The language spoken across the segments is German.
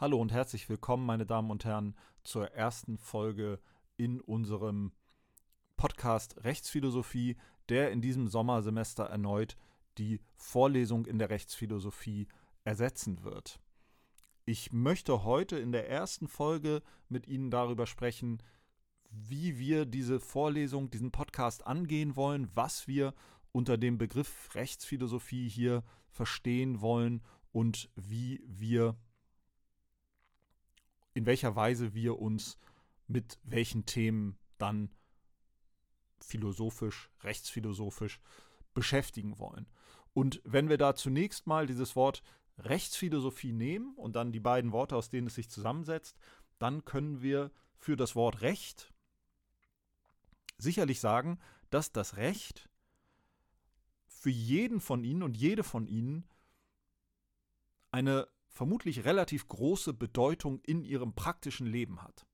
Hallo und herzlich willkommen, meine Damen und Herren, zur ersten Folge in unserem Podcast Rechtsphilosophie, der in diesem Sommersemester erneut die Vorlesung in der Rechtsphilosophie ersetzen wird. Ich möchte heute in der ersten Folge mit Ihnen darüber sprechen, wie wir diese Vorlesung, diesen Podcast angehen wollen, was wir unter dem Begriff Rechtsphilosophie hier verstehen wollen und wie wir in welcher Weise wir uns mit welchen Themen dann philosophisch, rechtsphilosophisch beschäftigen wollen. Und wenn wir da zunächst mal dieses Wort Rechtsphilosophie nehmen und dann die beiden Worte, aus denen es sich zusammensetzt, dann können wir für das Wort Recht sicherlich sagen, dass das Recht für jeden von Ihnen und jede von Ihnen eine vermutlich relativ große Bedeutung in ihrem praktischen Leben hat.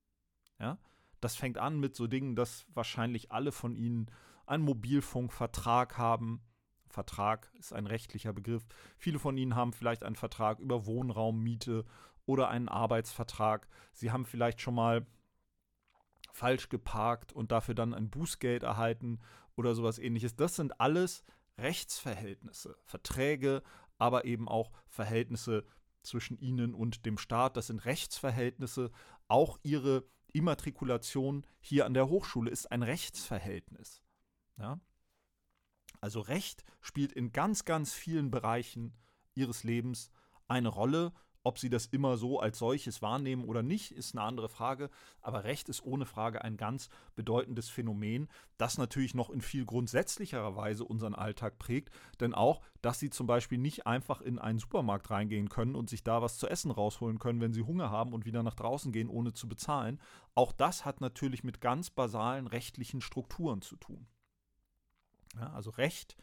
Ja? Das fängt an mit so Dingen, dass wahrscheinlich alle von Ihnen einen Mobilfunkvertrag haben. Vertrag ist ein rechtlicher Begriff. Viele von Ihnen haben vielleicht einen Vertrag über Wohnraummiete oder einen Arbeitsvertrag. Sie haben vielleicht schon mal falsch geparkt und dafür dann ein Bußgeld erhalten oder sowas ähnliches. Das sind alles Rechtsverhältnisse, Verträge, aber eben auch Verhältnisse zwischen ihnen und dem Staat. Das sind Rechtsverhältnisse. Auch ihre Immatrikulation hier an der Hochschule ist ein Rechtsverhältnis. Ja? Also Recht spielt in ganz, ganz vielen Bereichen ihres Lebens eine Rolle ob sie das immer so als solches wahrnehmen oder nicht, ist eine andere Frage. Aber Recht ist ohne Frage ein ganz bedeutendes Phänomen, das natürlich noch in viel grundsätzlicherer Weise unseren Alltag prägt. Denn auch, dass sie zum Beispiel nicht einfach in einen Supermarkt reingehen können und sich da was zu essen rausholen können, wenn sie Hunger haben und wieder nach draußen gehen, ohne zu bezahlen. Auch das hat natürlich mit ganz basalen rechtlichen Strukturen zu tun. Ja, also Recht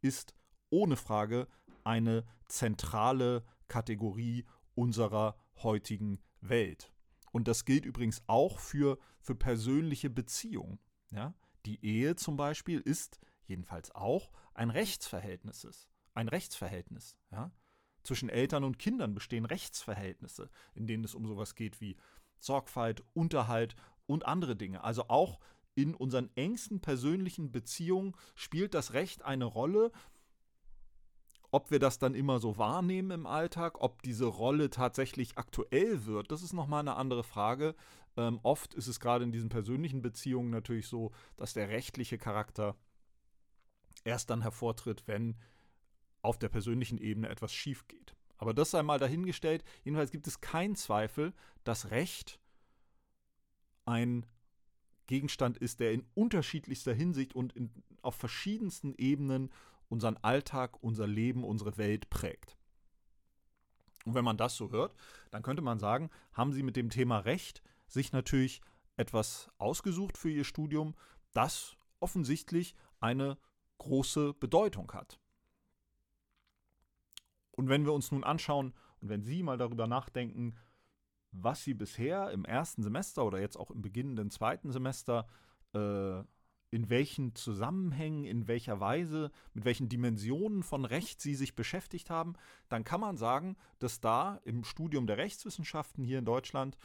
ist ohne Frage eine zentrale Kategorie unserer heutigen Welt. Und das gilt übrigens auch für, für persönliche Beziehungen. Ja? Die Ehe zum Beispiel ist jedenfalls auch ein Rechtsverhältnis. Ein Rechtsverhältnis. Ja? Zwischen Eltern und Kindern bestehen Rechtsverhältnisse, in denen es um sowas geht wie Sorgfalt, Unterhalt und andere Dinge. Also auch in unseren engsten persönlichen Beziehungen spielt das Recht eine Rolle, ob wir das dann immer so wahrnehmen im Alltag, ob diese Rolle tatsächlich aktuell wird, das ist nochmal eine andere Frage. Ähm, oft ist es gerade in diesen persönlichen Beziehungen natürlich so, dass der rechtliche Charakter erst dann hervortritt, wenn auf der persönlichen Ebene etwas schief geht. Aber das sei mal dahingestellt. Jedenfalls gibt es keinen Zweifel, dass Recht ein Gegenstand ist, der in unterschiedlichster Hinsicht und in, auf verschiedensten Ebenen unseren Alltag, unser Leben, unsere Welt prägt. Und wenn man das so hört, dann könnte man sagen, haben Sie mit dem Thema Recht sich natürlich etwas ausgesucht für Ihr Studium, das offensichtlich eine große Bedeutung hat. Und wenn wir uns nun anschauen und wenn Sie mal darüber nachdenken, was Sie bisher im ersten Semester oder jetzt auch im beginnenden zweiten Semester äh, in welchen Zusammenhängen, in welcher Weise, mit welchen Dimensionen von Recht sie sich beschäftigt haben, dann kann man sagen, dass da im Studium der Rechtswissenschaften hier in Deutschland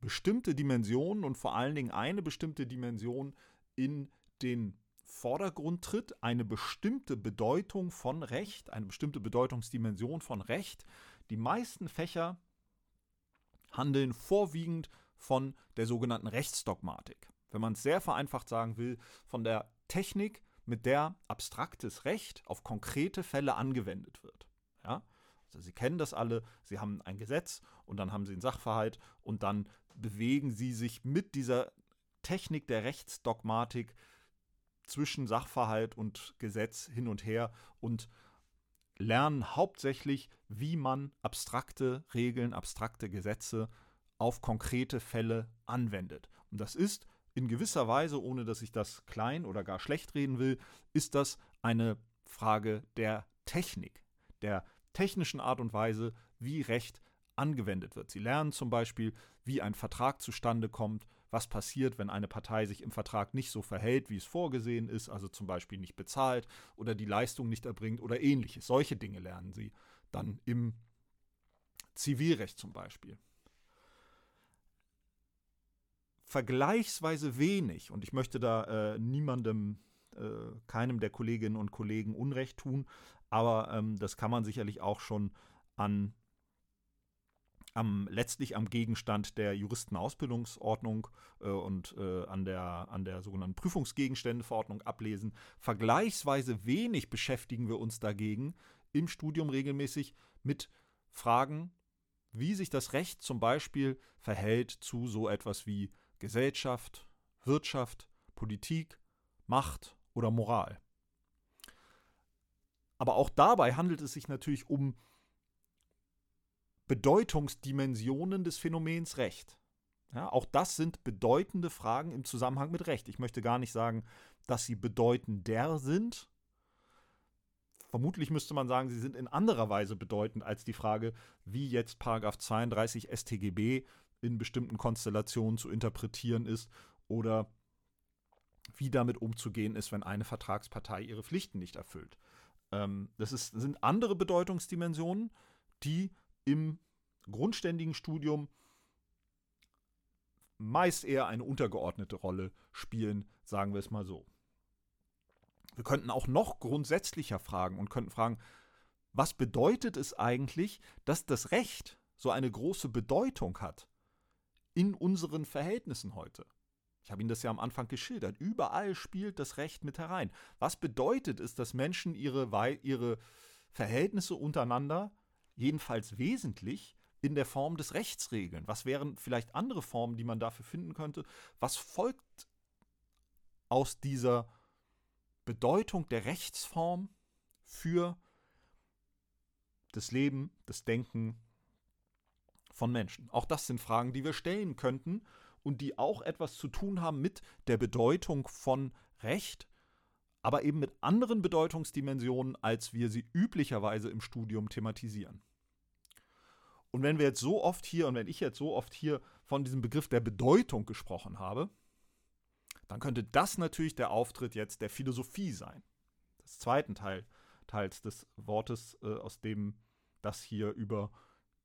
bestimmte Dimensionen und vor allen Dingen eine bestimmte Dimension in den Vordergrund tritt, eine bestimmte Bedeutung von Recht, eine bestimmte Bedeutungsdimension von Recht. Die meisten Fächer handeln vorwiegend von der sogenannten Rechtsdogmatik wenn man es sehr vereinfacht sagen will, von der Technik, mit der abstraktes Recht auf konkrete Fälle angewendet wird. Ja? Also Sie kennen das alle, Sie haben ein Gesetz und dann haben Sie einen Sachverhalt und dann bewegen Sie sich mit dieser Technik der Rechtsdogmatik zwischen Sachverhalt und Gesetz hin und her und lernen hauptsächlich, wie man abstrakte Regeln, abstrakte Gesetze auf konkrete Fälle anwendet. Und das ist in gewisser Weise, ohne dass ich das klein oder gar schlecht reden will, ist das eine Frage der Technik, der technischen Art und Weise, wie Recht angewendet wird. Sie lernen zum Beispiel, wie ein Vertrag zustande kommt, was passiert, wenn eine Partei sich im Vertrag nicht so verhält, wie es vorgesehen ist, also zum Beispiel nicht bezahlt oder die Leistung nicht erbringt oder ähnliches. Solche Dinge lernen Sie dann im Zivilrecht zum Beispiel. Vergleichsweise wenig, und ich möchte da äh, niemandem, äh, keinem der Kolleginnen und Kollegen Unrecht tun, aber ähm, das kann man sicherlich auch schon an am, letztlich am Gegenstand der Juristenausbildungsordnung äh, und äh, an, der, an der sogenannten Prüfungsgegenständeverordnung ablesen. Vergleichsweise wenig beschäftigen wir uns dagegen im Studium regelmäßig mit Fragen, wie sich das Recht zum Beispiel verhält zu so etwas wie Gesellschaft, Wirtschaft, Politik, Macht oder Moral. Aber auch dabei handelt es sich natürlich um Bedeutungsdimensionen des Phänomens Recht. Ja, auch das sind bedeutende Fragen im Zusammenhang mit Recht. Ich möchte gar nicht sagen, dass sie bedeutender sind. Vermutlich müsste man sagen, sie sind in anderer Weise bedeutend als die Frage, wie jetzt 32 StGB in bestimmten Konstellationen zu interpretieren ist oder wie damit umzugehen ist, wenn eine Vertragspartei ihre Pflichten nicht erfüllt. Ähm, das ist, sind andere Bedeutungsdimensionen, die im grundständigen Studium meist eher eine untergeordnete Rolle spielen, sagen wir es mal so. Wir könnten auch noch grundsätzlicher fragen und könnten fragen, was bedeutet es eigentlich, dass das Recht so eine große Bedeutung hat in unseren Verhältnissen heute? Ich habe Ihnen das ja am Anfang geschildert. Überall spielt das Recht mit herein. Was bedeutet es, dass Menschen ihre, ihre Verhältnisse untereinander jedenfalls wesentlich in der Form des Rechts regeln? Was wären vielleicht andere Formen, die man dafür finden könnte? Was folgt aus dieser Bedeutung der Rechtsform für das Leben, das Denken von Menschen? Auch das sind Fragen, die wir stellen könnten und die auch etwas zu tun haben mit der Bedeutung von Recht, aber eben mit anderen Bedeutungsdimensionen, als wir sie üblicherweise im Studium thematisieren. Und wenn wir jetzt so oft hier und wenn ich jetzt so oft hier von diesem Begriff der Bedeutung gesprochen habe, dann könnte das natürlich der Auftritt jetzt der Philosophie sein. Des zweiten Teil, Teils des Wortes, äh, aus dem das hier über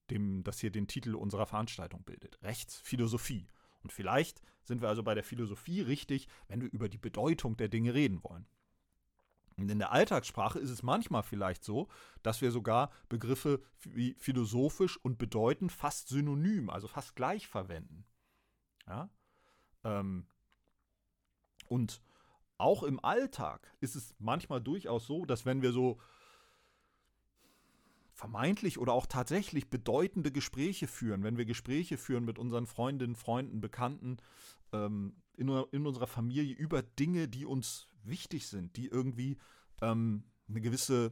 dem, das hier den Titel unserer Veranstaltung bildet. Rechtsphilosophie. Und vielleicht sind wir also bei der Philosophie richtig, wenn wir über die Bedeutung der Dinge reden wollen. Und in der Alltagssprache ist es manchmal vielleicht so, dass wir sogar Begriffe wie philosophisch und bedeutend fast synonym, also fast gleich verwenden. Ja? Ähm, und auch im Alltag ist es manchmal durchaus so, dass wenn wir so vermeintlich oder auch tatsächlich bedeutende Gespräche führen, wenn wir Gespräche führen mit unseren Freundinnen, Freunden, Bekannten, ähm, in, in unserer Familie über Dinge, die uns wichtig sind, die irgendwie ähm, eine gewisse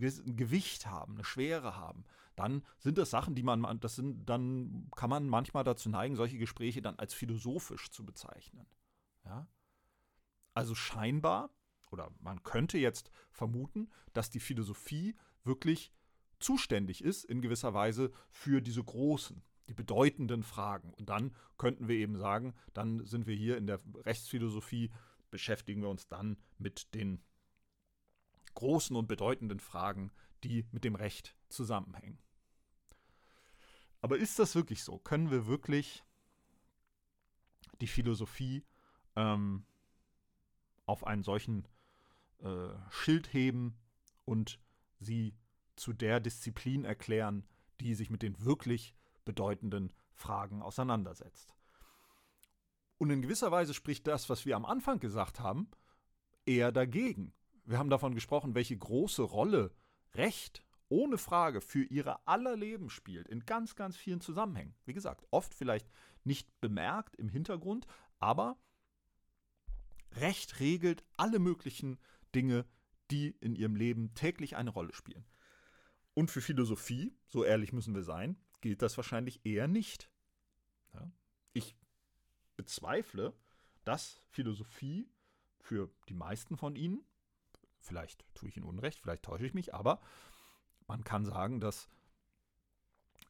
ein Gewicht haben, eine Schwere haben, dann sind das Sachen, die man, das sind, dann kann man manchmal dazu neigen, solche Gespräche dann als philosophisch zu bezeichnen. Ja? Also scheinbar, oder man könnte jetzt vermuten, dass die Philosophie wirklich zuständig ist, in gewisser Weise, für diese großen, die bedeutenden Fragen. Und dann könnten wir eben sagen, dann sind wir hier in der Rechtsphilosophie beschäftigen wir uns dann mit den großen und bedeutenden Fragen, die mit dem Recht zusammenhängen. Aber ist das wirklich so? Können wir wirklich die Philosophie ähm, auf einen solchen äh, Schild heben und sie zu der Disziplin erklären, die sich mit den wirklich bedeutenden Fragen auseinandersetzt? Und in gewisser Weise spricht das, was wir am Anfang gesagt haben, eher dagegen. Wir haben davon gesprochen, welche große Rolle Recht ohne Frage für ihre aller Leben spielt, in ganz, ganz vielen Zusammenhängen. Wie gesagt, oft vielleicht nicht bemerkt im Hintergrund, aber Recht regelt alle möglichen Dinge, die in ihrem Leben täglich eine Rolle spielen. Und für Philosophie, so ehrlich müssen wir sein, gilt das wahrscheinlich eher nicht. Ja? Ich bezweifle, dass Philosophie für die meisten von Ihnen, vielleicht tue ich Ihnen Unrecht, vielleicht täusche ich mich, aber man kann sagen, dass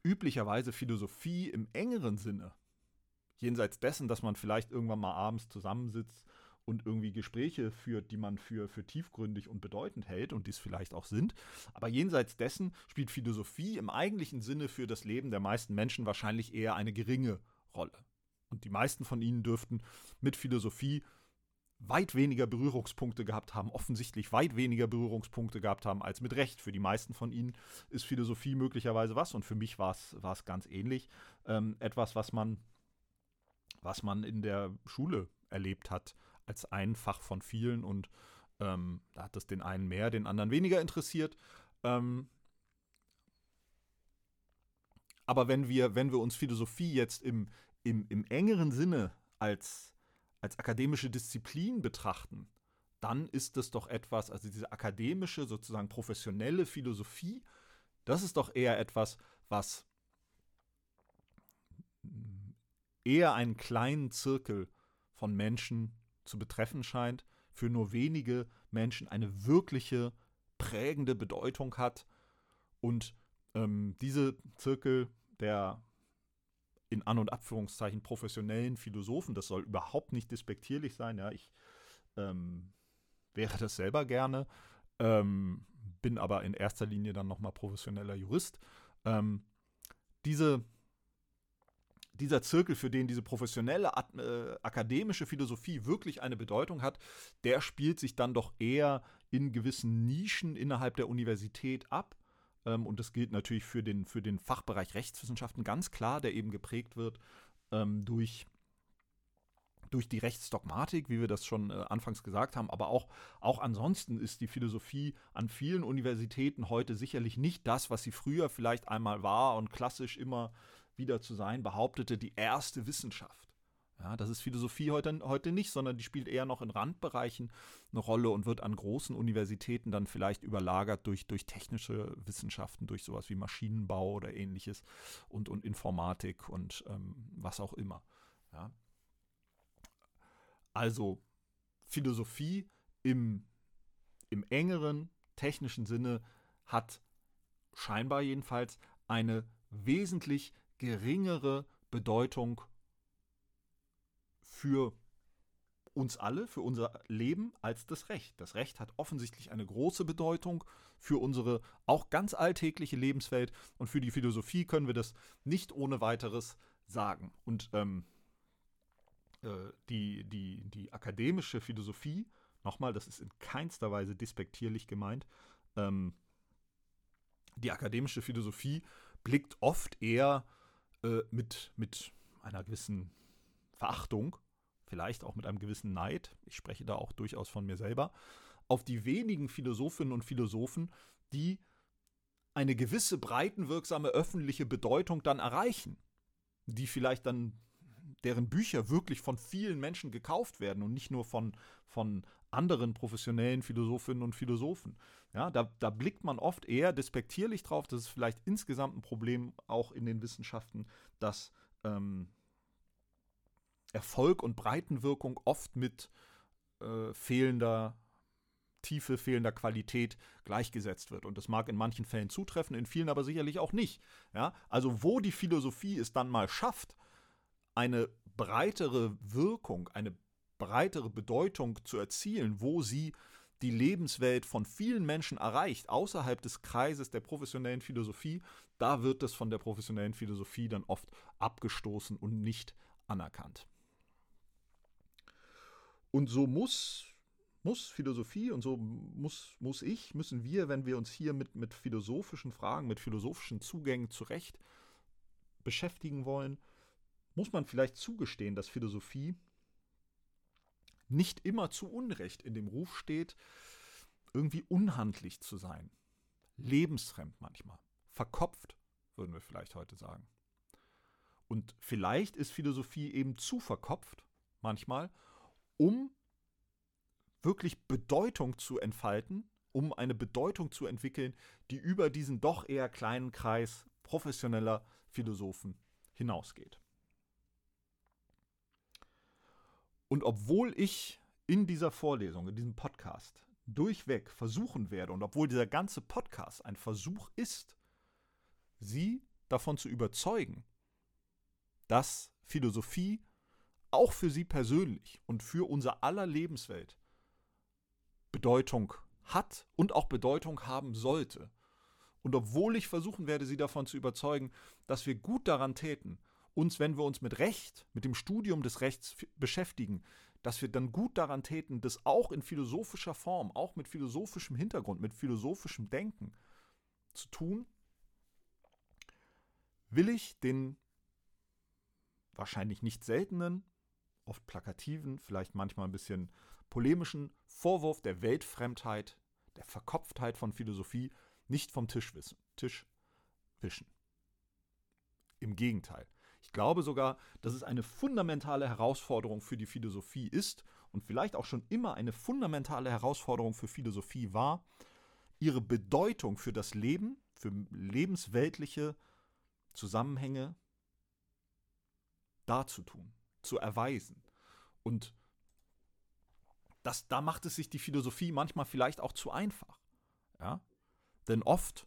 üblicherweise Philosophie im engeren Sinne, jenseits dessen, dass man vielleicht irgendwann mal abends zusammensitzt und irgendwie Gespräche führt, die man für, für tiefgründig und bedeutend hält und dies vielleicht auch sind. Aber jenseits dessen spielt Philosophie im eigentlichen Sinne für das Leben der meisten Menschen wahrscheinlich eher eine geringe Rolle. Und die meisten von ihnen dürften mit Philosophie weit weniger Berührungspunkte gehabt haben, offensichtlich weit weniger Berührungspunkte gehabt haben als mit Recht. Für die meisten von ihnen ist Philosophie möglicherweise was und für mich war es ganz ähnlich. Ähm, etwas, was man, was man in der Schule erlebt hat, als ein Fach von vielen und ähm, da hat es den einen mehr, den anderen weniger interessiert. Ähm, aber wenn wir, wenn wir uns Philosophie jetzt im, im, im engeren Sinne als, als akademische Disziplin betrachten, dann ist das doch etwas, also diese akademische, sozusagen professionelle Philosophie, das ist doch eher etwas, was eher einen kleinen Zirkel von Menschen zu betreffen scheint, für nur wenige Menschen eine wirkliche prägende Bedeutung hat. Und ähm, diese Zirkel der in An- und Abführungszeichen professionellen Philosophen, das soll überhaupt nicht despektierlich sein, ja, ich ähm, wäre das selber gerne, ähm, bin aber in erster Linie dann nochmal professioneller Jurist. Ähm, diese dieser Zirkel, für den diese professionelle äh, akademische Philosophie wirklich eine Bedeutung hat, der spielt sich dann doch eher in gewissen Nischen innerhalb der Universität ab. Ähm, und das gilt natürlich für den, für den Fachbereich Rechtswissenschaften ganz klar, der eben geprägt wird ähm, durch durch die Rechtsdogmatik, wie wir das schon äh, anfangs gesagt haben, aber auch, auch ansonsten ist die Philosophie an vielen Universitäten heute sicherlich nicht das, was sie früher vielleicht einmal war und klassisch immer wieder zu sein, behauptete, die erste Wissenschaft. Ja, das ist Philosophie heute, heute nicht, sondern die spielt eher noch in Randbereichen eine Rolle und wird an großen Universitäten dann vielleicht überlagert durch, durch technische Wissenschaften, durch sowas wie Maschinenbau oder ähnliches und, und Informatik und ähm, was auch immer. Ja. Also Philosophie im, im engeren technischen Sinne hat scheinbar jedenfalls eine wesentlich geringere Bedeutung für uns alle, für unser Leben als das Recht. Das Recht hat offensichtlich eine große Bedeutung für unsere auch ganz alltägliche Lebenswelt und für die Philosophie können wir das nicht ohne weiteres sagen. Und ähm, äh, die, die, die akademische Philosophie, nochmal, das ist in keinster Weise despektierlich gemeint, ähm, die akademische Philosophie blickt oft eher äh, mit, mit einer gewissen Verachtung, vielleicht auch mit einem gewissen Neid, ich spreche da auch durchaus von mir selber, auf die wenigen Philosophinnen und Philosophen, die eine gewisse breitenwirksame öffentliche Bedeutung dann erreichen, die vielleicht dann deren Bücher wirklich von vielen Menschen gekauft werden und nicht nur von, von anderen professionellen Philosophinnen und Philosophen. Ja, da, da blickt man oft eher despektierlich drauf. Das ist vielleicht insgesamt ein Problem auch in den Wissenschaften, dass ähm, Erfolg und Breitenwirkung oft mit äh, fehlender Tiefe, fehlender Qualität gleichgesetzt wird. Und das mag in manchen Fällen zutreffen, in vielen aber sicherlich auch nicht. Ja? Also wo die Philosophie es dann mal schafft, eine breitere Wirkung, eine breitere Bedeutung zu erzielen, wo sie die Lebenswelt von vielen Menschen erreicht, außerhalb des Kreises der professionellen Philosophie, da wird das von der professionellen Philosophie dann oft abgestoßen und nicht anerkannt. Und so muss, muss Philosophie und so muss, muss ich, müssen wir, wenn wir uns hier mit, mit philosophischen Fragen, mit philosophischen Zugängen zurecht beschäftigen wollen, muss man vielleicht zugestehen, dass Philosophie nicht immer zu Unrecht in dem Ruf steht, irgendwie unhandlich zu sein. Lebensfremd manchmal. Verkopft, würden wir vielleicht heute sagen. Und vielleicht ist Philosophie eben zu verkopft, manchmal, um wirklich Bedeutung zu entfalten, um eine Bedeutung zu entwickeln, die über diesen doch eher kleinen Kreis professioneller Philosophen hinausgeht. Und obwohl ich in dieser Vorlesung, in diesem Podcast durchweg versuchen werde und obwohl dieser ganze Podcast ein Versuch ist, Sie davon zu überzeugen, dass Philosophie auch für Sie persönlich und für unser aller Lebenswelt Bedeutung hat und auch Bedeutung haben sollte. Und obwohl ich versuchen werde, Sie davon zu überzeugen, dass wir gut daran täten, uns, wenn wir uns mit Recht, mit dem Studium des Rechts beschäftigen, dass wir dann gut daran täten, das auch in philosophischer Form, auch mit philosophischem Hintergrund, mit philosophischem Denken zu tun, will ich den wahrscheinlich nicht seltenen, oft plakativen, vielleicht manchmal ein bisschen polemischen Vorwurf der Weltfremdheit, der Verkopftheit von Philosophie nicht vom Tisch, wissen, Tisch wischen. Im Gegenteil. Ich glaube sogar, dass es eine fundamentale Herausforderung für die Philosophie ist und vielleicht auch schon immer eine fundamentale Herausforderung für Philosophie war, ihre Bedeutung für das Leben, für lebensweltliche Zusammenhänge darzutun, zu erweisen. Und das, da macht es sich die Philosophie manchmal vielleicht auch zu einfach. Ja? Denn oft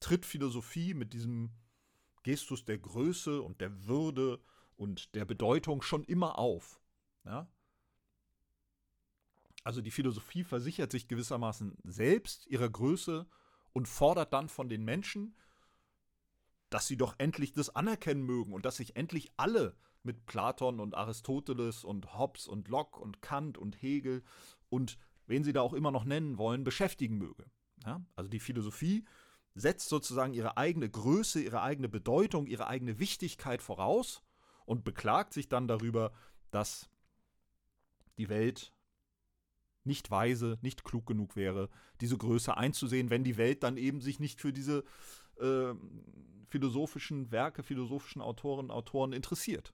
tritt Philosophie mit diesem Gestus der Größe und der Würde und der Bedeutung schon immer auf. Ja? Also die Philosophie versichert sich gewissermaßen selbst ihrer Größe und fordert dann von den Menschen, dass sie doch endlich das anerkennen mögen und dass sich endlich alle mit Platon und Aristoteles und Hobbes und Locke und Kant und Hegel und wen sie da auch immer noch nennen wollen, beschäftigen möge. Ja? Also die Philosophie setzt sozusagen ihre eigene Größe, ihre eigene Bedeutung, ihre eigene Wichtigkeit voraus und beklagt sich dann darüber, dass die Welt nicht weise, nicht klug genug wäre, diese Größe einzusehen, wenn die Welt dann eben sich nicht für diese äh, philosophischen Werke, philosophischen Autoren, Autoren interessiert.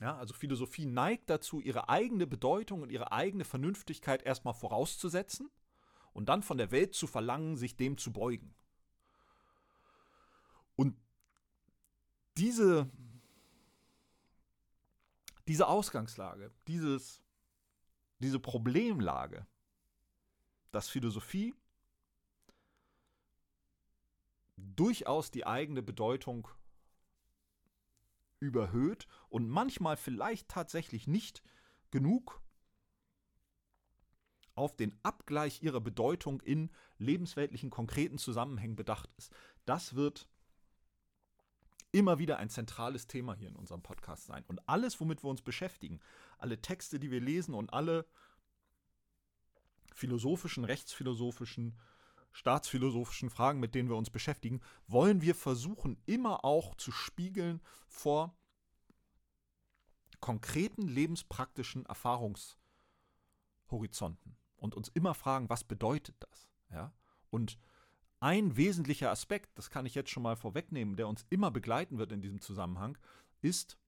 Ja, also Philosophie neigt dazu, ihre eigene Bedeutung und ihre eigene Vernünftigkeit erstmal vorauszusetzen und dann von der Welt zu verlangen, sich dem zu beugen. Und diese, diese Ausgangslage, dieses, diese Problemlage, dass Philosophie durchaus die eigene Bedeutung überhöht und manchmal vielleicht tatsächlich nicht genug auf den Abgleich ihrer Bedeutung in lebensweltlichen konkreten Zusammenhängen bedacht ist. Das wird immer wieder ein zentrales Thema hier in unserem Podcast sein. Und alles, womit wir uns beschäftigen, alle Texte, die wir lesen und alle philosophischen, rechtsphilosophischen, staatsphilosophischen Fragen, mit denen wir uns beschäftigen, wollen wir versuchen, immer auch zu spiegeln vor konkreten lebenspraktischen Erfahrungshorizonten und uns immer fragen, was bedeutet das? Ja? Und ein wesentlicher Aspekt, das kann ich jetzt schon mal vorwegnehmen, der uns immer begleiten wird in diesem Zusammenhang, ist,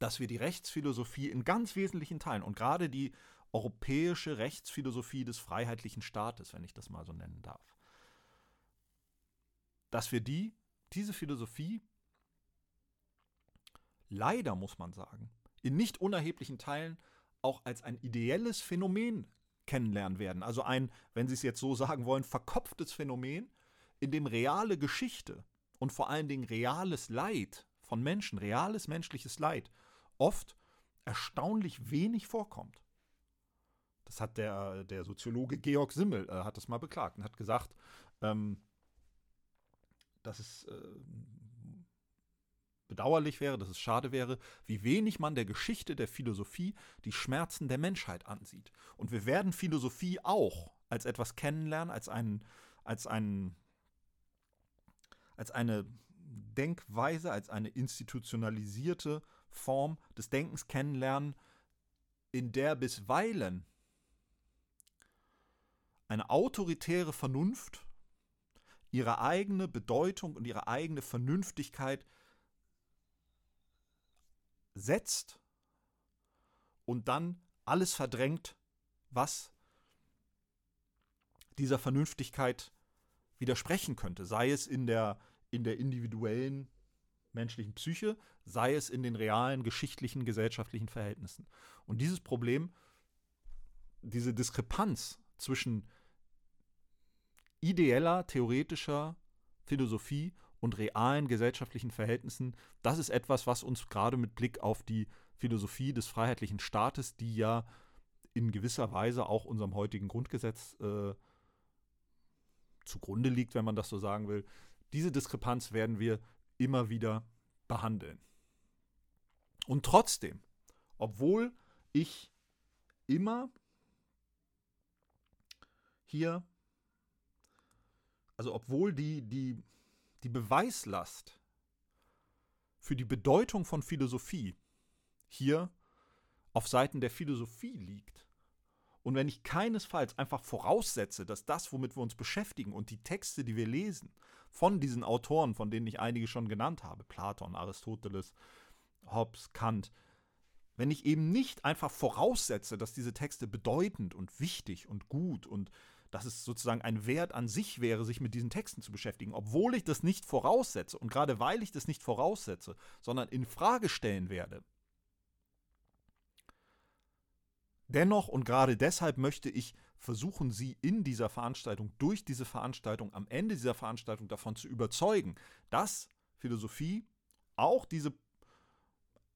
dass wir die Rechtsphilosophie in ganz wesentlichen Teilen und gerade die europäische Rechtsphilosophie des freiheitlichen Staates, wenn ich das mal so nennen darf, dass wir die, diese Philosophie, leider muss man sagen, in nicht unerheblichen Teilen auch als ein ideelles Phänomen kennenlernen werden. Also ein, wenn Sie es jetzt so sagen wollen, verkopftes Phänomen, in dem reale Geschichte und vor allen Dingen reales Leid von Menschen, reales menschliches Leid, oft erstaunlich wenig vorkommt. Das hat der, der Soziologe Georg Simmel äh, hat das mal beklagt und hat gesagt, ähm, dass es äh, bedauerlich wäre, dass es schade wäre, wie wenig man der Geschichte der Philosophie die Schmerzen der Menschheit ansieht. Und wir werden Philosophie auch als etwas kennenlernen, als einen, als einen, als eine Denkweise, als eine institutionalisierte Form des Denkens kennenlernen, in der bisweilen eine autoritäre Vernunft ihre eigene Bedeutung und ihre eigene Vernünftigkeit setzt und dann alles verdrängt, was dieser Vernünftigkeit widersprechen könnte, sei es in der, in der individuellen menschlichen Psyche, sei es in den realen geschichtlichen, gesellschaftlichen Verhältnissen. Und dieses Problem, diese Diskrepanz zwischen ideeller, theoretischer Philosophie und realen gesellschaftlichen Verhältnissen, das ist etwas, was uns gerade mit Blick auf die Philosophie des freiheitlichen Staates, die ja in gewisser Weise auch unserem heutigen Grundgesetz äh, zugrunde liegt, wenn man das so sagen will, diese Diskrepanz werden wir immer wieder behandeln. Und trotzdem, obwohl ich immer hier, also obwohl die, die, die Beweislast für die Bedeutung von Philosophie hier auf Seiten der Philosophie liegt, und wenn ich keinesfalls einfach voraussetze, dass das, womit wir uns beschäftigen und die Texte, die wir lesen, von diesen Autoren, von denen ich einige schon genannt habe, Platon, Aristoteles, Hobbes, Kant, wenn ich eben nicht einfach voraussetze, dass diese Texte bedeutend und wichtig und gut und dass es sozusagen ein Wert an sich wäre, sich mit diesen Texten zu beschäftigen, obwohl ich das nicht voraussetze und gerade weil ich das nicht voraussetze, sondern in Frage stellen werde. Dennoch und gerade deshalb möchte ich versuchen, Sie in dieser Veranstaltung, durch diese Veranstaltung, am Ende dieser Veranstaltung davon zu überzeugen, dass Philosophie auch diese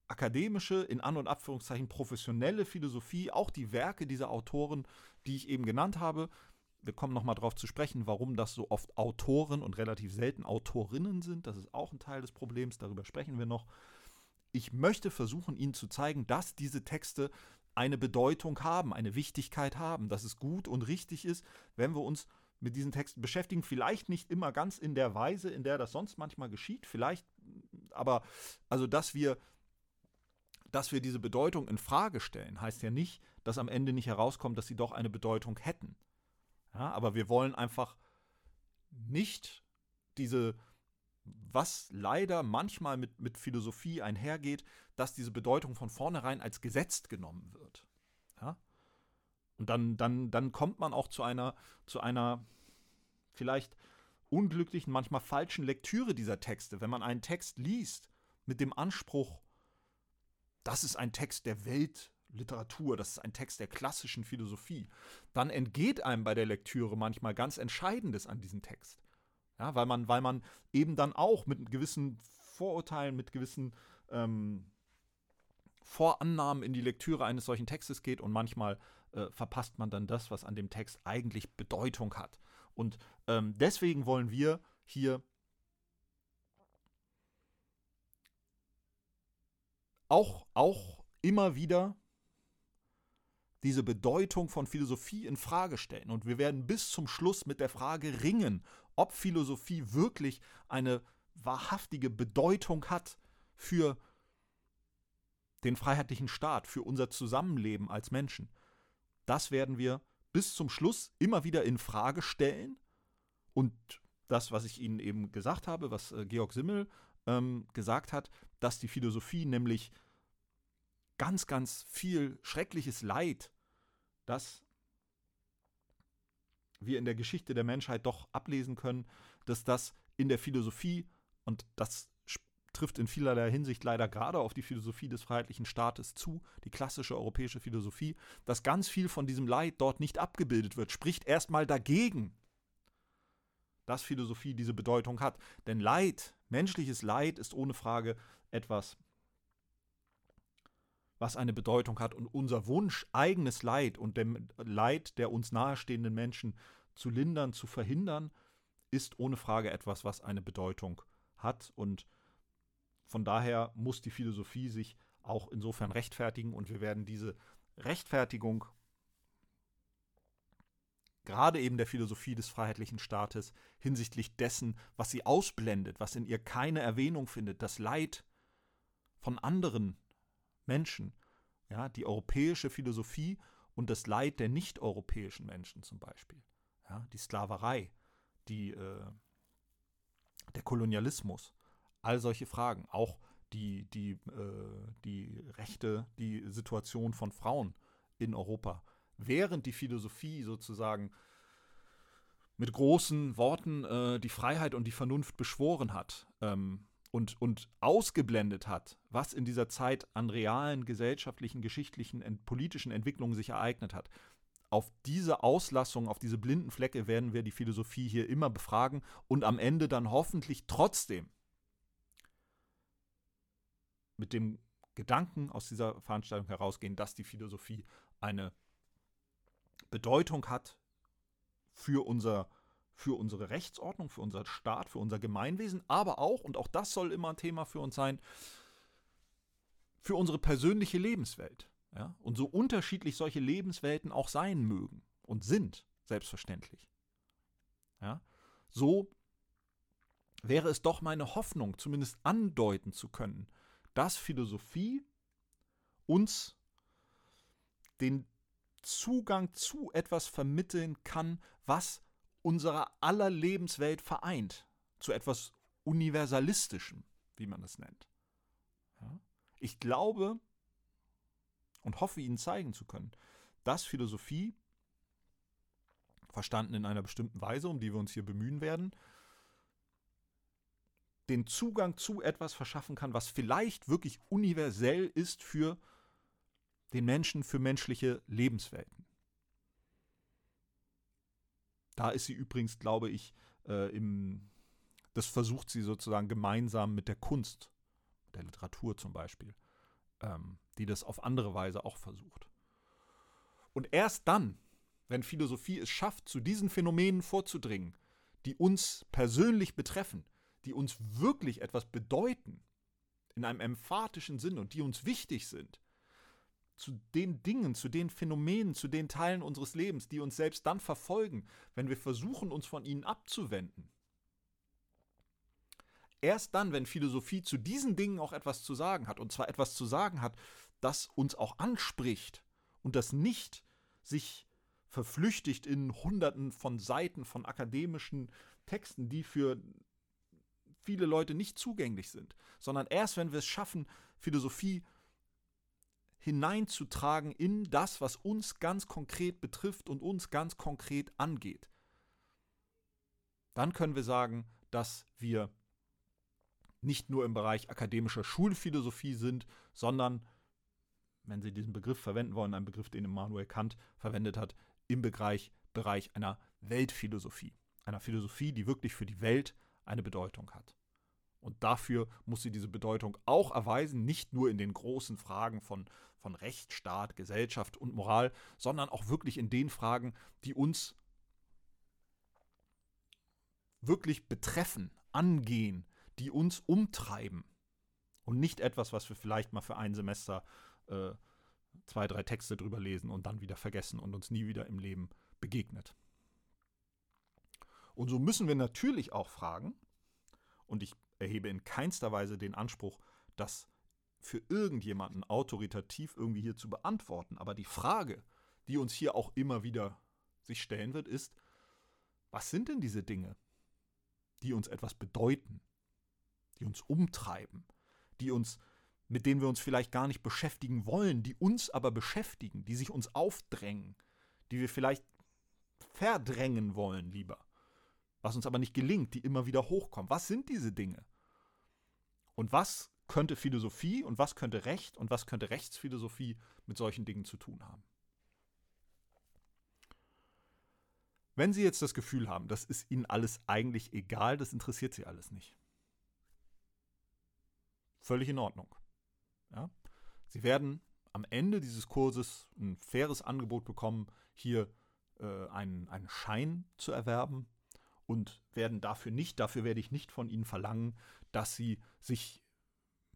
akademische, in An- und Abführungszeichen professionelle Philosophie, auch die Werke dieser Autoren, die ich eben genannt habe, wir kommen nochmal darauf zu sprechen, warum das so oft Autoren und relativ selten Autorinnen sind. Das ist auch ein Teil des Problems, darüber sprechen wir noch. Ich möchte versuchen, Ihnen zu zeigen, dass diese Texte eine Bedeutung haben, eine Wichtigkeit haben, dass es gut und richtig ist, wenn wir uns mit diesen Texten beschäftigen. Vielleicht nicht immer ganz in der Weise, in der das sonst manchmal geschieht, vielleicht, aber also, dass wir dass wir diese Bedeutung in Frage stellen, heißt ja nicht, dass am Ende nicht herauskommt, dass sie doch eine Bedeutung hätten. Ja, aber wir wollen einfach nicht diese, was leider manchmal mit, mit Philosophie einhergeht, dass diese Bedeutung von vornherein als gesetzt genommen wird. Ja? Und dann, dann, dann kommt man auch zu einer, zu einer vielleicht unglücklichen, manchmal falschen Lektüre dieser Texte. Wenn man einen Text liest mit dem Anspruch, das ist ein Text der Weltliteratur, das ist ein Text der klassischen Philosophie, dann entgeht einem bei der Lektüre manchmal ganz Entscheidendes an diesem Text. Ja, weil man, weil man eben dann auch mit gewissen Vorurteilen, mit gewissen ähm, Vorannahmen in die Lektüre eines solchen Textes geht und manchmal äh, verpasst man dann das, was an dem Text eigentlich Bedeutung hat. Und ähm, deswegen wollen wir hier auch, auch immer wieder diese Bedeutung von Philosophie in Frage stellen. Und wir werden bis zum Schluss mit der Frage ringen, ob Philosophie wirklich eine wahrhaftige Bedeutung hat für den freiheitlichen Staat, für unser Zusammenleben als Menschen. Das werden wir bis zum Schluss immer wieder in Frage stellen. Und das, was ich Ihnen eben gesagt habe, was äh, Georg Simmel ähm, gesagt hat, dass die Philosophie nämlich ganz, ganz viel schreckliches Leid, das wir in der Geschichte der Menschheit doch ablesen können, dass das in der Philosophie, und das trifft in vielerlei Hinsicht leider gerade auf die Philosophie des freiheitlichen Staates zu, die klassische europäische Philosophie, dass ganz viel von diesem Leid dort nicht abgebildet wird, spricht erstmal dagegen, dass Philosophie diese Bedeutung hat. Denn Leid, menschliches Leid ist ohne Frage etwas, was eine Bedeutung hat. Und unser Wunsch, eigenes Leid und dem Leid der uns nahestehenden Menschen zu lindern, zu verhindern, ist ohne Frage etwas, was eine Bedeutung hat. Und von daher muss die Philosophie sich auch insofern rechtfertigen. Und wir werden diese Rechtfertigung gerade eben der Philosophie des freiheitlichen Staates hinsichtlich dessen, was sie ausblendet, was in ihr keine Erwähnung findet, das Leid von anderen Menschen, ja, die europäische Philosophie und das Leid der nicht-europäischen Menschen zum Beispiel, ja, die Sklaverei, die, äh, der Kolonialismus, all solche Fragen, auch die, die, äh, die Rechte, die Situation von Frauen in Europa. Während die Philosophie sozusagen mit großen Worten äh, die Freiheit und die Vernunft beschworen hat ähm, und, und ausgeblendet hat, was in dieser Zeit an realen gesellschaftlichen, geschichtlichen und politischen Entwicklungen sich ereignet hat. auf diese Auslassung, auf diese blinden Flecke werden wir die Philosophie hier immer befragen und am Ende dann hoffentlich trotzdem mit dem Gedanken aus dieser Veranstaltung herausgehen, dass die Philosophie eine Bedeutung hat für unser für unsere Rechtsordnung, für unseren Staat, für unser Gemeinwesen, aber auch, und auch das soll immer ein Thema für uns sein, für unsere persönliche Lebenswelt. Ja? Und so unterschiedlich solche Lebenswelten auch sein mögen und sind, selbstverständlich. Ja? So wäre es doch meine Hoffnung, zumindest andeuten zu können, dass Philosophie uns den Zugang zu etwas vermitteln kann, was unserer aller Lebenswelt vereint. Zu etwas Universalistischem, wie man es nennt. Ja? Ich glaube und hoffe Ihnen zeigen zu können, dass Philosophie, verstanden in einer bestimmten Weise, um die wir uns hier bemühen werden, den Zugang zu etwas verschaffen kann, was vielleicht wirklich universell ist für den Menschen, für menschliche Lebenswelten. Da ist sie übrigens, glaube ich, äh, im, das versucht sie sozusagen gemeinsam mit der Kunst, der Literatur zum Beispiel, ähm, die das auf andere Weise auch versucht. Und erst dann, wenn Philosophie es schafft, zu diesen Phänomenen vorzudringen, die uns persönlich betreffen, die uns wirklich etwas bedeuten, in einem emphatischen Sinn und die uns wichtig sind, zu den Dingen, zu den Phänomenen, zu den Teilen unseres Lebens, die uns selbst dann verfolgen, wenn wir versuchen, uns von ihnen abzuwenden. Erst dann, wenn Philosophie zu diesen Dingen auch etwas zu sagen hat, und zwar etwas zu sagen hat, das uns auch anspricht und das nicht sich verflüchtigt in Hunderten von Seiten von akademischen Texten, die für viele Leute nicht zugänglich sind, sondern erst wenn wir es schaffen, Philosophie hineinzutragen in das, was uns ganz konkret betrifft und uns ganz konkret angeht. Dann können wir sagen, dass wir nicht nur im Bereich akademischer Schulphilosophie sind, sondern, wenn Sie diesen Begriff verwenden wollen, ein Begriff, den Immanuel Kant verwendet hat, im Bereich, Bereich einer Weltphilosophie. Einer Philosophie, die wirklich für die Welt eine Bedeutung hat. Und dafür muss sie diese Bedeutung auch erweisen, nicht nur in den großen Fragen von, von Rechtsstaat, Gesellschaft und Moral, sondern auch wirklich in den Fragen, die uns wirklich betreffen, angehen, die uns umtreiben. Und nicht etwas, was wir vielleicht mal für ein Semester äh, zwei, drei Texte drüber lesen und dann wieder vergessen und uns nie wieder im Leben begegnet. Und so müssen wir natürlich auch fragen, und ich erhebe in keinster Weise den Anspruch, das für irgendjemanden autoritativ irgendwie hier zu beantworten. Aber die Frage, die uns hier auch immer wieder sich stellen wird, ist, was sind denn diese Dinge, die uns etwas bedeuten, die uns umtreiben, die uns, mit denen wir uns vielleicht gar nicht beschäftigen wollen, die uns aber beschäftigen, die sich uns aufdrängen, die wir vielleicht verdrängen wollen lieber was uns aber nicht gelingt, die immer wieder hochkommen. Was sind diese Dinge? Und was könnte Philosophie und was könnte Recht und was könnte Rechtsphilosophie mit solchen Dingen zu tun haben? Wenn Sie jetzt das Gefühl haben, das ist Ihnen alles eigentlich egal, das interessiert Sie alles nicht. Völlig in Ordnung. Ja? Sie werden am Ende dieses Kurses ein faires Angebot bekommen, hier äh, einen, einen Schein zu erwerben, und werden dafür nicht, dafür werde ich nicht von ihnen verlangen, dass sie sich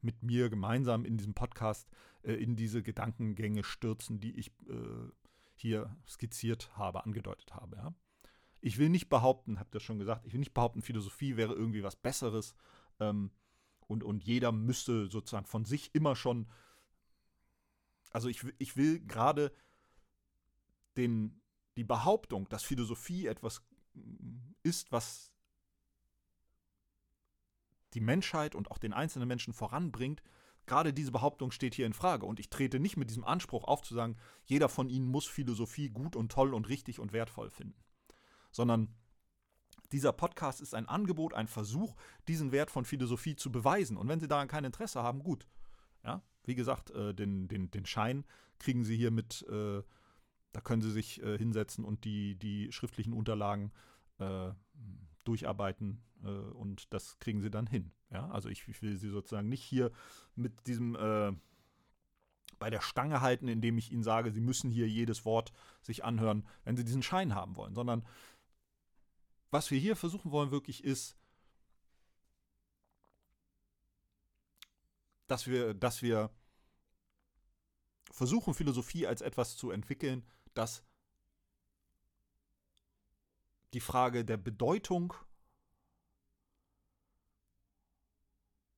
mit mir gemeinsam in diesem Podcast äh, in diese Gedankengänge stürzen, die ich äh, hier skizziert habe, angedeutet habe. Ja? Ich will nicht behaupten, habt ihr schon gesagt, ich will nicht behaupten, Philosophie wäre irgendwie was Besseres ähm, und, und jeder müsste sozusagen von sich immer schon, also ich, ich will gerade den, die Behauptung, dass Philosophie etwas ist, was die Menschheit und auch den einzelnen Menschen voranbringt, gerade diese Behauptung steht hier in Frage. Und ich trete nicht mit diesem Anspruch auf zu sagen, jeder von ihnen muss Philosophie gut und toll und richtig und wertvoll finden. Sondern dieser Podcast ist ein Angebot, ein Versuch, diesen Wert von Philosophie zu beweisen. Und wenn Sie daran kein Interesse haben, gut. Ja, wie gesagt, äh, den, den, den Schein kriegen Sie hier mit, äh, Da können Sie sich äh, hinsetzen und die, die schriftlichen Unterlagen äh, durcharbeiten äh, und das kriegen Sie dann hin. Ja? Also ich will Sie sozusagen nicht hier mit diesem äh, bei der Stange halten, indem ich Ihnen sage, Sie müssen hier jedes Wort sich anhören, wenn Sie diesen Schein haben wollen, sondern was wir hier versuchen wollen wirklich ist, dass wir, dass wir versuchen, Philosophie als etwas zu entwickeln, das die Frage der Bedeutung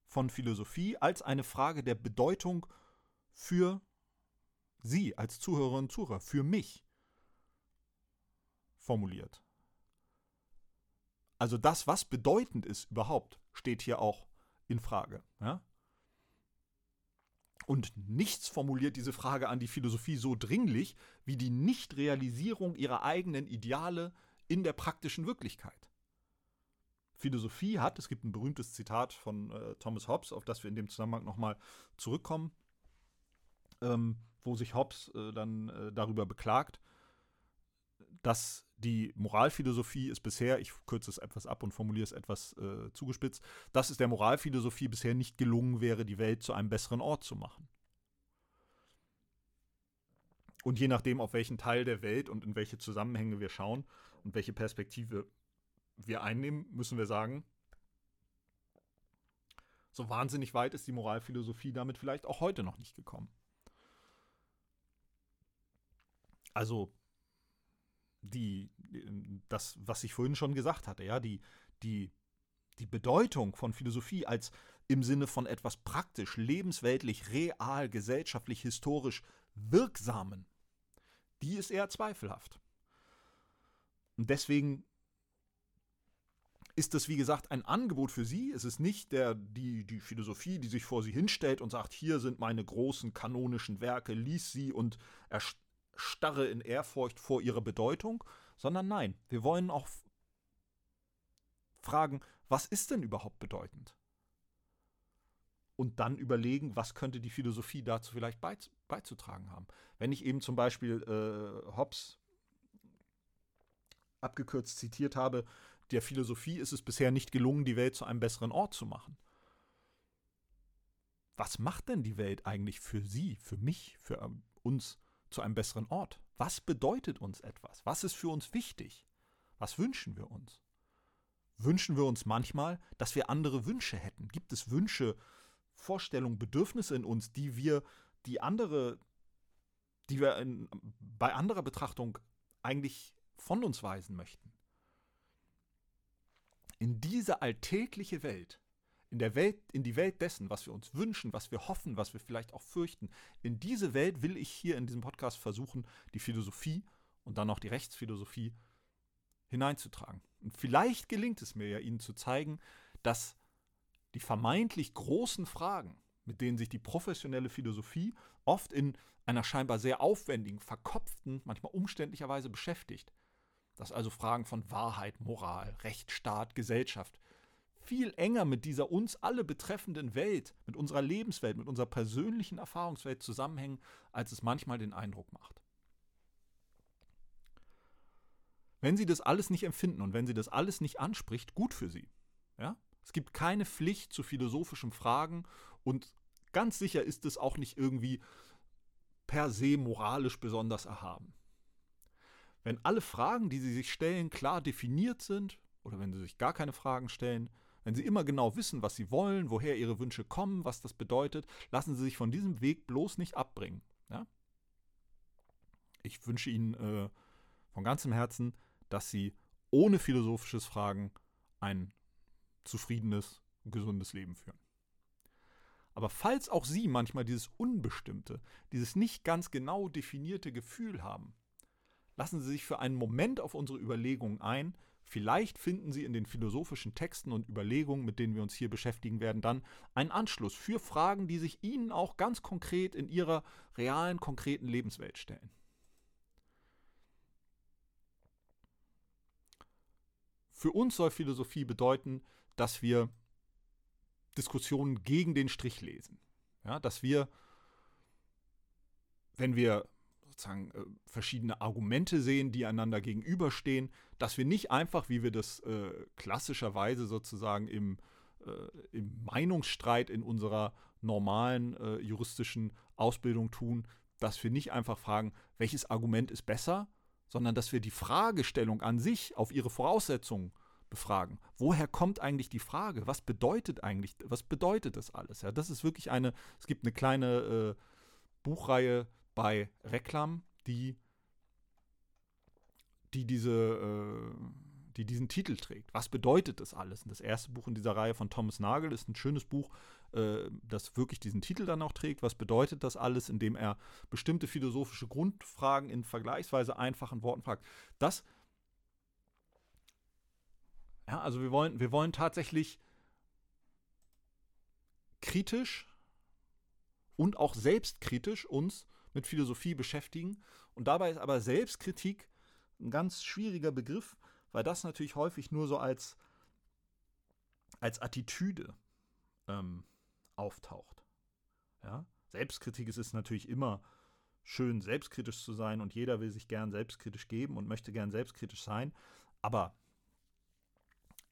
von Philosophie als eine Frage der Bedeutung für Sie als Zuhörerinnen und Zuhörer, für mich formuliert. Also das, was bedeutend ist überhaupt, steht hier auch in Frage. Ja? Und nichts formuliert diese Frage an die Philosophie so dringlich wie die Nichtrealisierung ihrer eigenen Ideale in der praktischen Wirklichkeit. Philosophie hat, es gibt ein berühmtes Zitat von äh, Thomas Hobbes, auf das wir in dem Zusammenhang nochmal zurückkommen, ähm, wo sich Hobbes äh, dann äh, darüber beklagt, dass die Moralphilosophie ist bisher, ich kürze es etwas ab und formuliere es etwas äh, zugespitzt, dass es der Moralphilosophie bisher nicht gelungen wäre, die Welt zu einem besseren Ort zu machen. Und je nachdem, auf welchen Teil der Welt und in welche Zusammenhänge wir schauen und welche Perspektive wir einnehmen, müssen wir sagen, so wahnsinnig weit ist die Moralphilosophie damit vielleicht auch heute noch nicht gekommen. Also die, das, was ich vorhin schon gesagt hatte, ja, die, die, die Bedeutung von Philosophie als im Sinne von etwas praktisch, lebensweltlich, real, gesellschaftlich, historisch wirksamen, die ist eher zweifelhaft. Und deswegen ist das, wie gesagt, ein Angebot für Sie. Es ist nicht der, die, die Philosophie, die sich vor Sie hinstellt und sagt, hier sind meine großen kanonischen Werke, lies sie und starre in Ehrfurcht vor ihrer Bedeutung, sondern nein, wir wollen auch fragen, was ist denn überhaupt bedeutend? Und dann überlegen, was könnte die Philosophie dazu vielleicht beizutragen haben. Wenn ich eben zum Beispiel äh, Hobbes abgekürzt zitiert habe, der Philosophie ist es bisher nicht gelungen, die Welt zu einem besseren Ort zu machen. Was macht denn die Welt eigentlich für Sie, für mich, für ähm, uns zu einem besseren Ort? Was bedeutet uns etwas? Was ist für uns wichtig? Was wünschen wir uns? Wünschen wir uns manchmal, dass wir andere Wünsche hätten? Gibt es Wünsche, Vorstellungen, Bedürfnisse in uns, die wir, die andere, die wir in, bei anderer Betrachtung eigentlich von uns weisen möchten? In diese alltägliche Welt in der Welt, in die Welt dessen, was wir uns wünschen, was wir hoffen, was wir vielleicht auch fürchten. In diese Welt will ich hier in diesem Podcast versuchen, die Philosophie und dann auch die Rechtsphilosophie hineinzutragen. Und vielleicht gelingt es mir ja, Ihnen zu zeigen, dass die vermeintlich großen Fragen, mit denen sich die professionelle Philosophie oft in einer scheinbar sehr aufwendigen, verkopften, manchmal umständlicherweise beschäftigt, dass also Fragen von Wahrheit, Moral, Rechtsstaat, Gesellschaft viel enger mit dieser uns alle betreffenden Welt, mit unserer Lebenswelt, mit unserer persönlichen Erfahrungswelt zusammenhängen, als es manchmal den Eindruck macht. Wenn Sie das alles nicht empfinden und wenn Sie das alles nicht anspricht, gut für Sie. Ja? Es gibt keine Pflicht zu philosophischen Fragen und ganz sicher ist es auch nicht irgendwie per se moralisch besonders erhaben. Wenn alle Fragen, die Sie sich stellen, klar definiert sind, oder wenn Sie sich gar keine Fragen stellen, wenn Sie immer genau wissen, was Sie wollen, woher Ihre Wünsche kommen, was das bedeutet, lassen Sie sich von diesem Weg bloß nicht abbringen. Ja? Ich wünsche Ihnen äh, von ganzem Herzen, dass Sie ohne philosophisches Fragen ein zufriedenes, gesundes Leben führen. Aber falls auch Sie manchmal dieses Unbestimmte, dieses nicht ganz genau definierte Gefühl haben, lassen Sie sich für einen Moment auf unsere Überlegungen ein, Vielleicht finden Sie in den philosophischen Texten und Überlegungen, mit denen wir uns hier beschäftigen werden, dann einen Anschluss für Fragen, die sich Ihnen auch ganz konkret in Ihrer realen, konkreten Lebenswelt stellen. Für uns soll Philosophie bedeuten, dass wir Diskussionen gegen den Strich lesen. Ja, dass wir, wenn wir sozusagen äh, verschiedene Argumente sehen, die einander gegenüberstehen, dass wir nicht einfach, wie wir das äh, klassischerweise sozusagen im, äh, im Meinungsstreit in unserer normalen äh, juristischen Ausbildung tun, dass wir nicht einfach fragen, welches Argument ist besser, sondern dass wir die Fragestellung an sich auf ihre Voraussetzungen befragen. Woher kommt eigentlich die Frage? Was bedeutet eigentlich, was bedeutet das alles? Ja, das ist wirklich eine, es gibt eine kleine äh, Buchreihe bei Reklam, die, die diese, äh, die diesen Titel trägt. Was bedeutet das alles? Und das erste Buch in dieser Reihe von Thomas Nagel ist ein schönes Buch, äh, das wirklich diesen Titel dann auch trägt. Was bedeutet das alles, indem er bestimmte philosophische Grundfragen in vergleichsweise einfachen Worten fragt. Das ja, also wir wollen, wir wollen tatsächlich kritisch und auch selbstkritisch uns mit Philosophie beschäftigen. Und dabei ist aber Selbstkritik ein ganz schwieriger Begriff, weil das natürlich häufig nur so als, als Attitüde ähm, auftaucht. Ja? Selbstkritik ist es natürlich immer schön, selbstkritisch zu sein und jeder will sich gern selbstkritisch geben und möchte gern selbstkritisch sein. Aber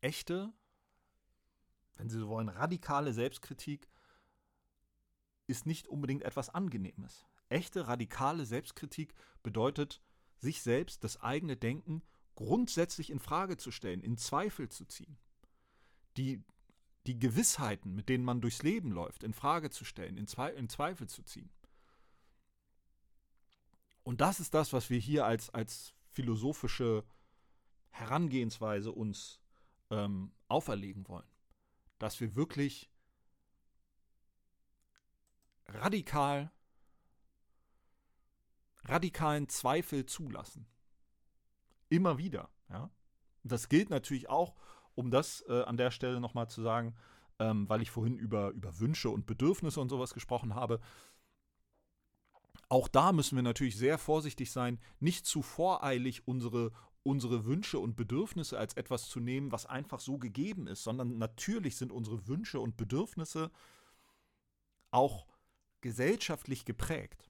echte, wenn Sie so wollen, radikale Selbstkritik ist nicht unbedingt etwas Angenehmes. Echte radikale Selbstkritik bedeutet, sich selbst, das eigene Denken grundsätzlich in Frage zu stellen, in Zweifel zu ziehen. Die, die Gewissheiten, mit denen man durchs Leben läuft, in Frage zu stellen, in, Zwe in Zweifel zu ziehen. Und das ist das, was wir hier als, als philosophische Herangehensweise uns ähm, auferlegen wollen. Dass wir wirklich radikal, radikalen Zweifel zulassen. Immer wieder. Ja? Das gilt natürlich auch, um das äh, an der Stelle nochmal zu sagen, ähm, weil ich vorhin über, über Wünsche und Bedürfnisse und sowas gesprochen habe. Auch da müssen wir natürlich sehr vorsichtig sein, nicht zu voreilig unsere unsere Wünsche und Bedürfnisse als etwas zu nehmen, was einfach so gegeben ist, sondern natürlich sind unsere Wünsche und Bedürfnisse auch gesellschaftlich geprägt.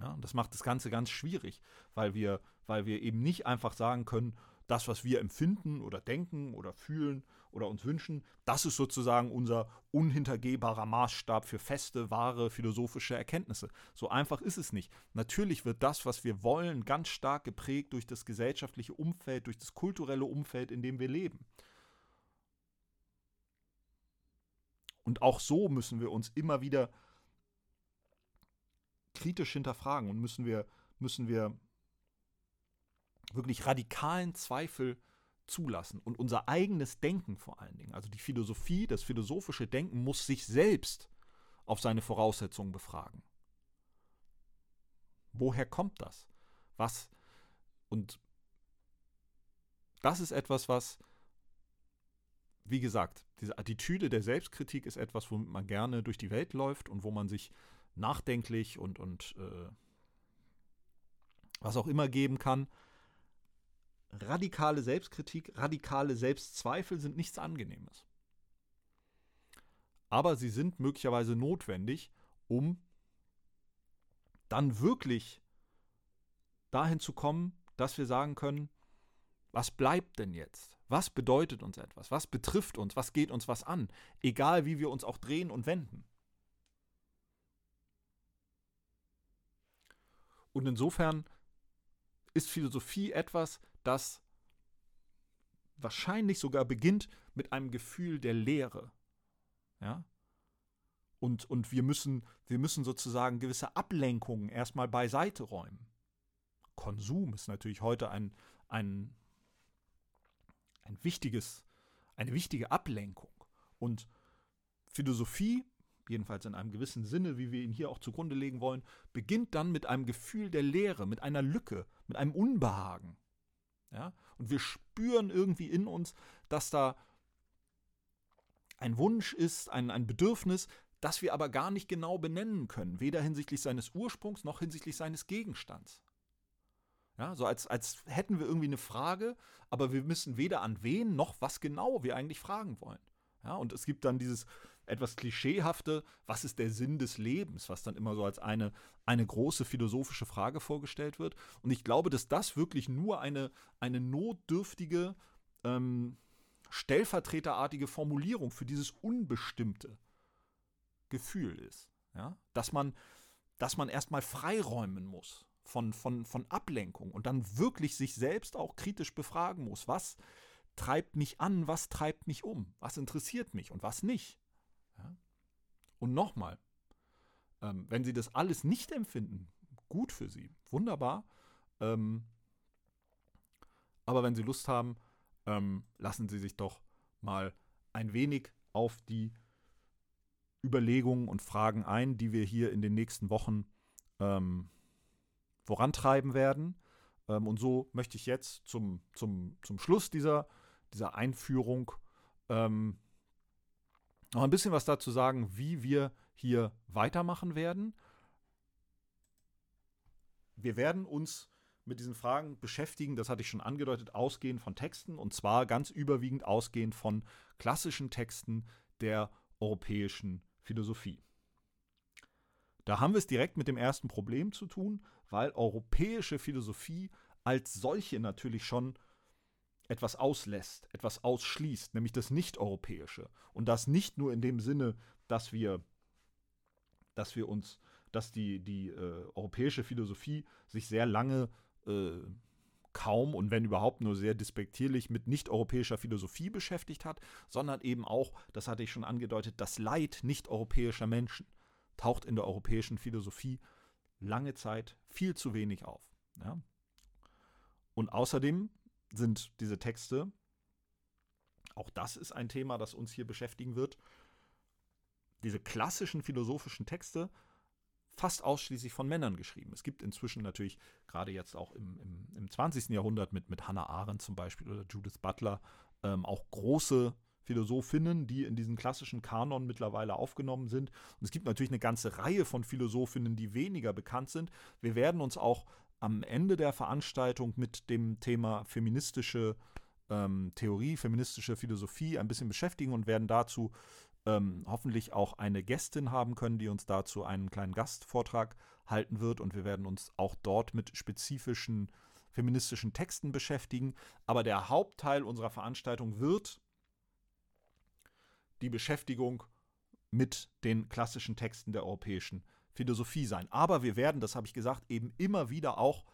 Ja, das macht das Ganze ganz schwierig, weil wir, weil wir eben nicht einfach sagen können, das, was wir empfinden oder denken oder fühlen oder uns wünschen, das ist sozusagen unser unhintergehbarer Maßstab für feste, wahre philosophische Erkenntnisse. So einfach ist es nicht. Natürlich wird das, was wir wollen, ganz stark geprägt durch das gesellschaftliche Umfeld, durch das kulturelle Umfeld, in dem wir leben. Und auch so müssen wir uns immer wieder kritisch hinterfragen und müssen wir, müssen wir wirklich radikalen Zweifel zulassen und unser eigenes Denken vor allen Dingen. Also die Philosophie, das philosophische Denken muss sich selbst auf seine Voraussetzungen befragen. Woher kommt das? Was? Und das ist etwas, was, wie gesagt, diese Attitüde der Selbstkritik ist etwas, womit man gerne durch die Welt läuft und wo man sich nachdenklich und, und äh, was auch immer geben kann radikale Selbstkritik, radikale Selbstzweifel sind nichts Angenehmes. Aber sie sind möglicherweise notwendig, um dann wirklich dahin zu kommen, dass wir sagen können, was bleibt denn jetzt? Was bedeutet uns etwas? Was betrifft uns? Was geht uns was an? Egal wie wir uns auch drehen und wenden. Und insofern ist Philosophie etwas, das wahrscheinlich sogar beginnt mit einem Gefühl der Leere. Ja? Und, und wir, müssen, wir müssen sozusagen gewisse Ablenkungen erstmal beiseite räumen. Konsum ist natürlich heute ein, ein, ein wichtiges, eine wichtige Ablenkung. Und Philosophie, jedenfalls in einem gewissen Sinne, wie wir ihn hier auch zugrunde legen wollen, beginnt dann mit einem Gefühl der Leere, mit einer Lücke, mit einem Unbehagen. Ja? Und wir spüren irgendwie in uns, dass da ein Wunsch ist, ein, ein Bedürfnis, das wir aber gar nicht genau benennen können, weder hinsichtlich seines Ursprungs noch hinsichtlich seines Gegenstands. Ja, so als, als hätten wir irgendwie eine Frage, aber wir wissen weder an wen noch was genau wir eigentlich fragen wollen. Ja, und es gibt dann dieses, etwas klischeehafte, was ist der Sinn des Lebens, was dann immer so als eine, eine große philosophische Frage vorgestellt wird. Und ich glaube, dass das wirklich nur eine, eine notdürftige, ähm, stellvertreterartige Formulierung für dieses unbestimmte Gefühl ist. Ja? Dass man, dass man erstmal freiräumen muss von, von, von Ablenkung und dann wirklich sich selbst auch kritisch befragen muss, was treibt mich an, was treibt mich um, was interessiert mich und was nicht. Und nochmal, ähm, wenn Sie das alles nicht empfinden, gut für Sie, wunderbar. Ähm, aber wenn Sie Lust haben, ähm, lassen Sie sich doch mal ein wenig auf die Überlegungen und Fragen ein, die wir hier in den nächsten Wochen ähm, vorantreiben werden. Ähm, und so möchte ich jetzt zum, zum, zum Schluss dieser, dieser Einführung ähm, noch ein bisschen was dazu sagen, wie wir hier weitermachen werden. Wir werden uns mit diesen Fragen beschäftigen, das hatte ich schon angedeutet, ausgehend von Texten und zwar ganz überwiegend ausgehend von klassischen Texten der europäischen Philosophie. Da haben wir es direkt mit dem ersten Problem zu tun, weil europäische Philosophie als solche natürlich schon etwas auslässt, etwas ausschließt, nämlich das Nicht-Europäische. Und das nicht nur in dem Sinne, dass wir, dass wir uns, dass die, die äh, europäische Philosophie sich sehr lange äh, kaum und wenn überhaupt nur sehr despektierlich mit nicht-europäischer Philosophie beschäftigt hat, sondern eben auch, das hatte ich schon angedeutet, das Leid nicht-europäischer Menschen taucht in der europäischen Philosophie lange Zeit viel zu wenig auf. Ja? Und außerdem sind diese Texte, auch das ist ein Thema, das uns hier beschäftigen wird, diese klassischen philosophischen Texte fast ausschließlich von Männern geschrieben. Es gibt inzwischen natürlich, gerade jetzt auch im, im, im 20. Jahrhundert mit, mit Hannah Arendt zum Beispiel oder Judith Butler, ähm, auch große Philosophinnen, die in diesen klassischen Kanon mittlerweile aufgenommen sind. Und es gibt natürlich eine ganze Reihe von Philosophinnen, die weniger bekannt sind. Wir werden uns auch am Ende der Veranstaltung mit dem Thema feministische ähm, Theorie, feministische Philosophie ein bisschen beschäftigen und werden dazu ähm, hoffentlich auch eine Gästin haben können, die uns dazu einen kleinen Gastvortrag halten wird. Und wir werden uns auch dort mit spezifischen feministischen Texten beschäftigen. Aber der Hauptteil unserer Veranstaltung wird die Beschäftigung mit den klassischen Texten der europäischen Philosophie sein. Aber wir werden, das habe ich gesagt, eben immer wieder auch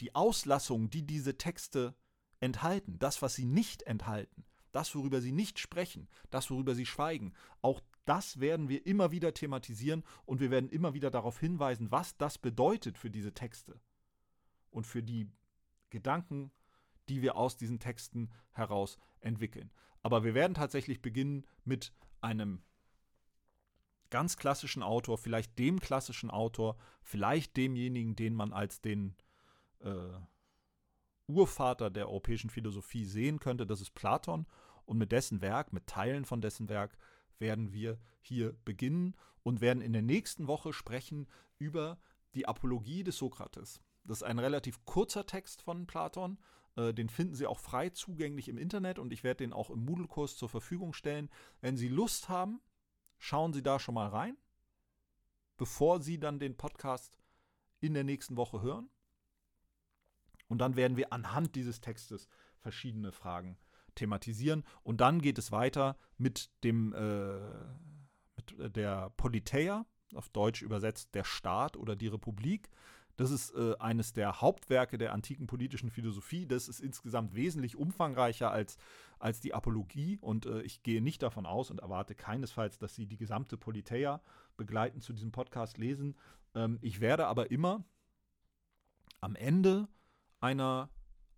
die Auslassungen, die diese Texte enthalten, das, was sie nicht enthalten, das, worüber sie nicht sprechen, das, worüber sie schweigen, auch das werden wir immer wieder thematisieren und wir werden immer wieder darauf hinweisen, was das bedeutet für diese Texte und für die Gedanken, die wir aus diesen Texten heraus entwickeln. Aber wir werden tatsächlich beginnen mit einem ganz klassischen Autor, vielleicht dem klassischen Autor, vielleicht demjenigen, den man als den äh, Urvater der europäischen Philosophie sehen könnte, das ist Platon. Und mit dessen Werk, mit Teilen von dessen Werk, werden wir hier beginnen und werden in der nächsten Woche sprechen über die Apologie des Sokrates. Das ist ein relativ kurzer Text von Platon. Äh, den finden Sie auch frei zugänglich im Internet und ich werde den auch im Moodle-Kurs zur Verfügung stellen. Wenn Sie Lust haben, schauen Sie da schon mal rein, bevor Sie dann den Podcast in der nächsten Woche hören. Und dann werden wir anhand dieses Textes verschiedene Fragen thematisieren. Und dann geht es weiter mit dem äh, mit der Politeia, auf Deutsch übersetzt der Staat oder die Republik. Das ist äh, eines der Hauptwerke der antiken politischen Philosophie. Das ist insgesamt wesentlich umfangreicher als, als die Apologie. Und äh, ich gehe nicht davon aus und erwarte keinesfalls, dass Sie die gesamte Politeia begleitend zu diesem Podcast lesen. Ähm, ich werde aber immer am Ende einer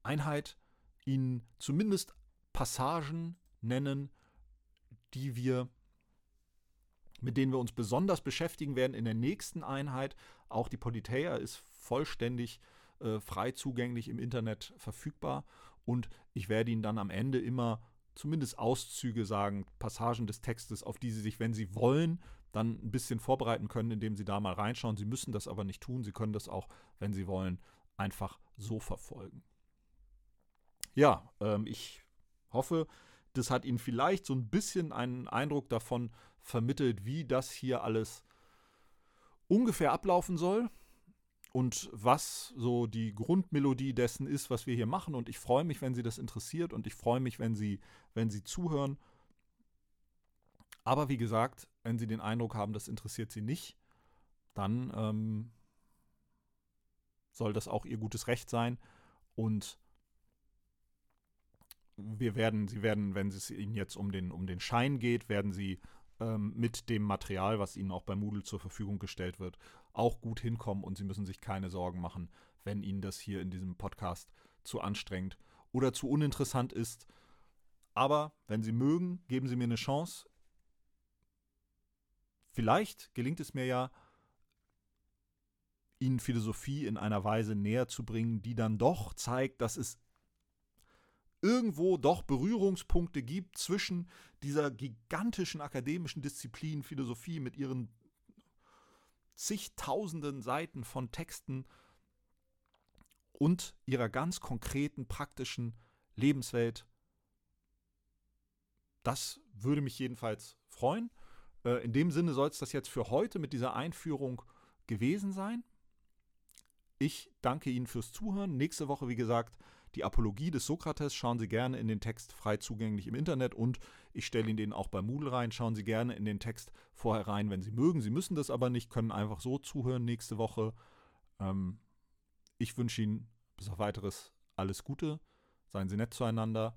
Einheit Ihnen zumindest Passagen nennen, die wir mit denen wir uns besonders beschäftigen werden in der nächsten Einheit. Auch die Politeia ist vollständig äh, frei zugänglich im Internet verfügbar. Und ich werde Ihnen dann am Ende immer zumindest Auszüge sagen, Passagen des Textes, auf die Sie sich, wenn Sie wollen, dann ein bisschen vorbereiten können, indem Sie da mal reinschauen. Sie müssen das aber nicht tun. Sie können das auch, wenn Sie wollen, einfach so verfolgen. Ja, ähm, ich hoffe, Das hat Ihnen vielleicht so ein bisschen einen Eindruck davon vermittelt, wie das hier alles ungefähr ablaufen soll und was so die Grundmelodie dessen ist, was wir hier machen. Und ich freue mich, wenn Sie das interessiert und ich freue mich, wenn Sie, wenn Sie zuhören. Aber wie gesagt, wenn Sie den Eindruck haben, das interessiert Sie nicht, dann ähm, soll das auch Ihr gutes Recht sein. Und wir werden, Sie werden, wenn es Ihnen jetzt um den, um den Schein geht, werden Sie ähm, mit dem Material, was Ihnen auch bei Moodle zur Verfügung gestellt wird, auch gut hinkommen und Sie müssen sich keine Sorgen machen, wenn Ihnen das hier in diesem Podcast zu anstrengend oder zu uninteressant ist. Aber wenn Sie mögen, geben Sie mir eine Chance. Vielleicht gelingt es mir ja, Ihnen Philosophie in einer Weise näher zu bringen, die dann doch zeigt, dass es irgendwo doch Berührungspunkte gibt zwischen dieser gigantischen akademischen Disziplin Philosophie mit ihren zigtausenden Seiten von Texten und ihrer ganz konkreten praktischen Lebenswelt. Das würde mich jedenfalls freuen. Äh, in dem Sinne soll es das jetzt für heute mit dieser Einführung gewesen sein. Ich danke Ihnen fürs Zuhören. Nächste Woche, wie gesagt, die Apologie des Sokrates. Schauen Sie gerne in den Text frei zugänglich im Internet und ich stelle Ihnen den auch bei Moodle rein. Schauen Sie gerne in den Text vorher rein, wenn Sie mögen. Sie müssen das aber nicht, können einfach so zuhören nächste Woche. Ähm, ich wünsche Ihnen bis auf weiteres alles Gute. Seien Sie nett zueinander.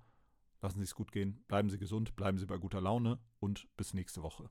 Lassen Sie es gut gehen. Bleiben Sie gesund, bleiben Sie bei guter Laune und bis nächste Woche.